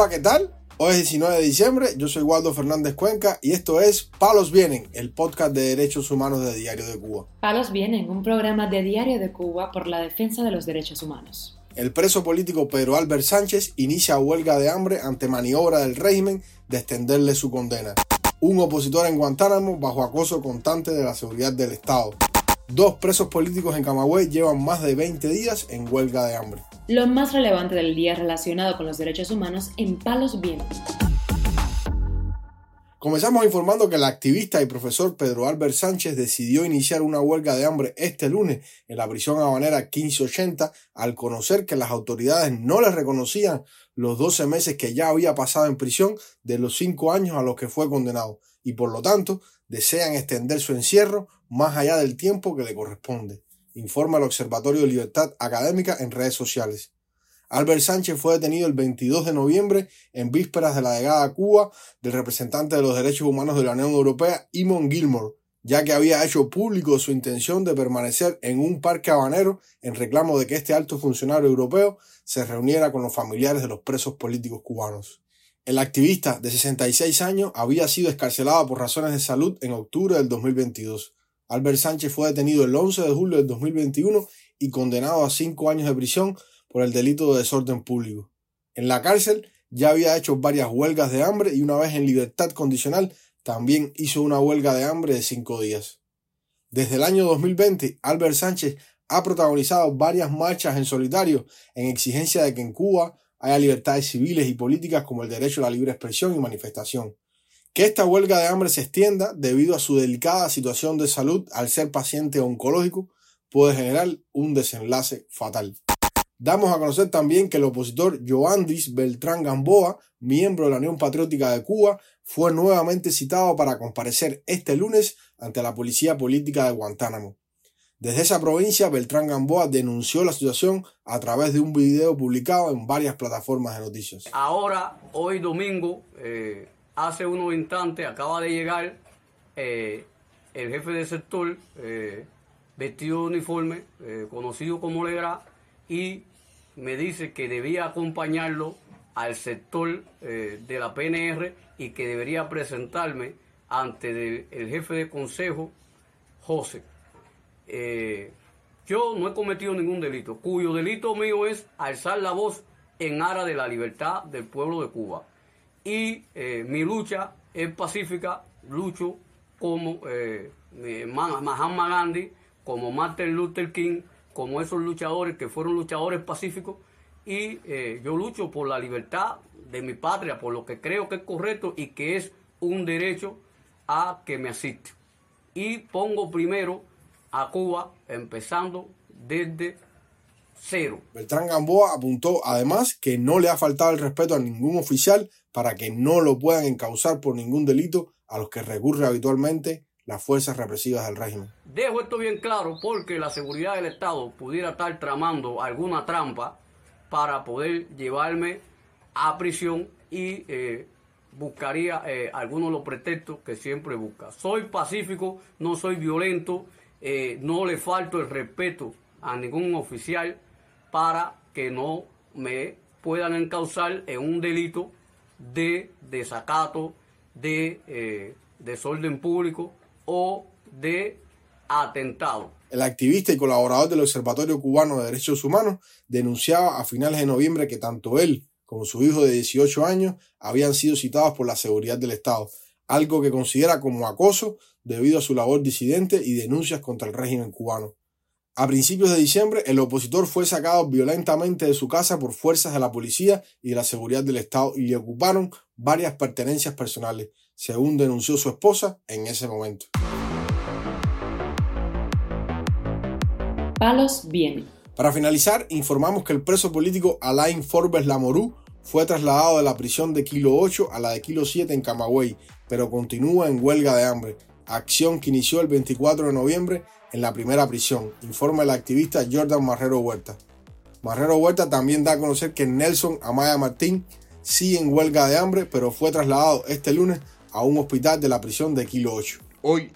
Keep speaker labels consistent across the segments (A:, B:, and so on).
A: Hola, ¿qué tal? Hoy es 19 de diciembre, yo soy Waldo Fernández Cuenca y esto es Palos Vienen, el podcast de derechos humanos de Diario de Cuba.
B: Palos Vienen, un programa de Diario de Cuba por la defensa de los derechos humanos.
A: El preso político Pedro Albert Sánchez inicia huelga de hambre ante maniobra del régimen de extenderle su condena. Un opositor en Guantánamo bajo acoso constante de la seguridad del Estado. Dos presos políticos en Camagüey llevan más de 20 días en huelga de hambre.
B: Lo más relevante del día relacionado con los derechos humanos en Palos Vientos.
A: Comenzamos informando que el activista y profesor Pedro Albert Sánchez decidió iniciar una huelga de hambre este lunes en la prisión habanera 1580 al conocer que las autoridades no le reconocían los 12 meses que ya había pasado en prisión de los 5 años a los que fue condenado y por lo tanto desean extender su encierro más allá del tiempo que le corresponde, informa el Observatorio de Libertad Académica en redes sociales. Albert Sánchez fue detenido el 22 de noviembre en vísperas de la llegada a Cuba del representante de los derechos humanos de la Unión Europea, Imon Gilmore, ya que había hecho público su intención de permanecer en un parque habanero en reclamo de que este alto funcionario europeo se reuniera con los familiares de los presos políticos cubanos. El activista de 66 años había sido escarcelado por razones de salud en octubre del 2022. Albert Sánchez fue detenido el 11 de julio del 2021 y condenado a cinco años de prisión por el delito de desorden público. En la cárcel ya había hecho varias huelgas de hambre y una vez en libertad condicional también hizo una huelga de hambre de cinco días. Desde el año 2020, Albert Sánchez ha protagonizado varias marchas en solitario en exigencia de que en Cuba haya libertades civiles y políticas como el derecho a la libre expresión y manifestación. Que esta huelga de hambre se extienda debido a su delicada situación de salud al ser paciente oncológico puede generar un desenlace fatal. Damos a conocer también que el opositor Joandis Beltrán Gamboa, miembro de la Unión Patriótica de Cuba, fue nuevamente citado para comparecer este lunes ante la Policía Política de Guantánamo. Desde esa provincia, Beltrán Gamboa denunció la situación a través de un video publicado en varias plataformas de noticias.
C: Ahora, hoy domingo, eh, hace unos instantes, acaba de llegar eh, el jefe de sector, eh, vestido de uniforme, conocido como Legra, y me dice que debía acompañarlo al sector eh, de la PNR y que debería presentarme ante el jefe de consejo, José. Eh, yo no he cometido ningún delito, cuyo delito mío es alzar la voz en aras de la libertad del pueblo de Cuba. Y eh, mi lucha es pacífica, lucho como Mahatma Gandhi, como Martin Luther King, como esos luchadores que fueron luchadores pacíficos y eh, yo lucho por la libertad de mi patria, por lo que creo que es correcto y que es un derecho a que me asiste. Y pongo primero a Cuba empezando desde cero.
A: Beltrán Gamboa apuntó además que no le ha faltado el respeto a ningún oficial para que no lo puedan encauzar por ningún delito a los que recurre habitualmente las fuerzas represivas del régimen.
C: Dejo esto bien claro porque la seguridad del Estado pudiera estar tramando alguna trampa para poder llevarme a prisión y eh, buscaría eh, algunos de los pretextos que siempre busca. Soy pacífico, no soy violento, eh, no le falto el respeto a ningún oficial para que no me puedan encauzar en un delito de desacato, de desorden público o de atentado.
A: El activista y colaborador del Observatorio Cubano de Derechos Humanos denunciaba a finales de noviembre que tanto él como su hijo de 18 años habían sido citados por la seguridad del Estado, algo que considera como acoso debido a su labor disidente y denuncias contra el régimen cubano. A principios de diciembre, el opositor fue sacado violentamente de su casa por fuerzas de la policía y de la seguridad del Estado y le ocuparon varias pertenencias personales, según denunció su esposa en ese momento.
B: Palos viene.
A: Para finalizar, informamos que el preso político Alain Forbes Lamorú fue trasladado de la prisión de Kilo 8 a la de Kilo 7 en Camagüey, pero continúa en huelga de hambre, acción que inició el 24 de noviembre en la primera prisión, informa el activista Jordan Marrero Huerta. Marrero Huerta también da a conocer que Nelson Amaya Martín sigue en huelga de hambre, pero fue trasladado este lunes a un hospital de la prisión de Kilo 8.
D: Hoy,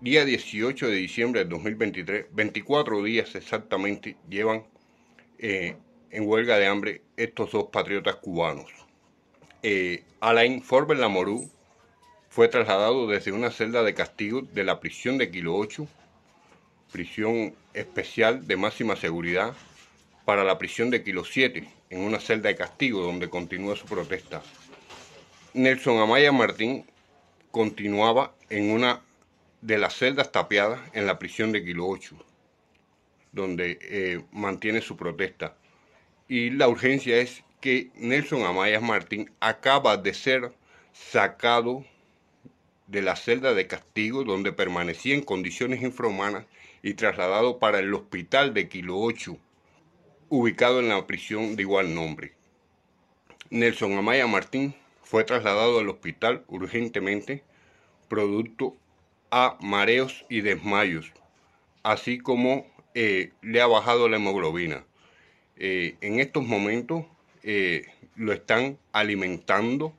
D: día 18 de diciembre del 2023, 24 días exactamente llevan eh, en huelga de hambre estos dos patriotas cubanos. eh, Alain Forbes Lamoureux fue trasladado desde una celda de castigo de la prisión de Kilo 8, prisión especial de máxima seguridad, para la prisión de Kilo 7, en una celda de castigo donde continúa su protesta. Nelson Amaya Martín continuaba en una de las celdas tapiadas en la prisión de Kilo 8, donde eh, mantiene su protesta. Y la urgencia es que Nelson Amaya Martín acaba de ser sacado de la celda de castigo donde permanecía en condiciones infrahumanas y trasladado para el hospital de Kilo 8, ubicado en la prisión de igual nombre. Nelson Amaya Martín fue trasladado al hospital urgentemente, producto a mareos y desmayos, así como eh, le ha bajado la hemoglobina. Eh, en estos momentos eh, lo están alimentando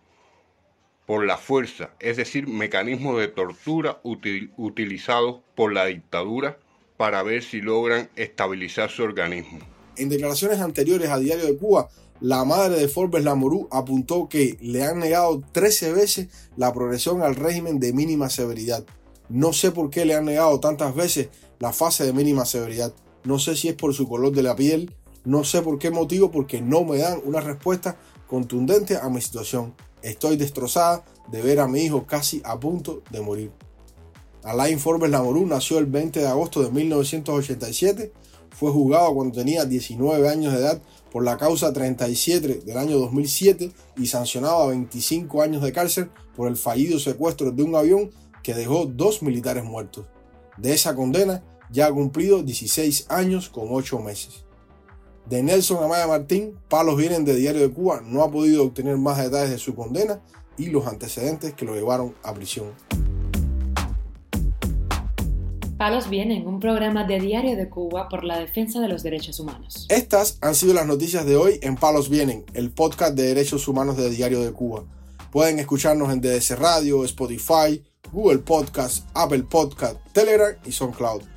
D: por la fuerza, es decir, mecanismos de tortura utilizados por la dictadura para ver si logran estabilizar su organismo.
A: En declaraciones anteriores a Diario de Cuba, la madre de Forbes Lamorú apuntó que le han negado 13 veces la progresión al régimen de mínima severidad. No sé por qué le han negado tantas veces la fase de mínima severidad. No sé si es por su color de la piel, no sé por qué motivo, porque no me dan una respuesta contundente a mi situación. Estoy destrozada de ver a mi hijo casi a punto de morir. Alain Forbes Lamorú nació el 20 de agosto de 1987. Fue juzgado cuando tenía 19 años de edad por la causa 37 del año 2007 y sancionado a 25 años de cárcel por el fallido secuestro de un avión que dejó dos militares muertos. De esa condena ya ha cumplido 16 años con 8 meses. De Nelson Amaya Martín, Palos Vienen de Diario de Cuba no ha podido obtener más detalles de su condena y los antecedentes que lo llevaron a prisión.
B: Palos Vienen, un programa de Diario de Cuba por la defensa de los derechos humanos.
A: Estas han sido las noticias de hoy en Palos Vienen, el podcast de derechos humanos de Diario de Cuba. Pueden escucharnos en DDC Radio, Spotify, Google Podcast, Apple Podcast, Telegram y SoundCloud.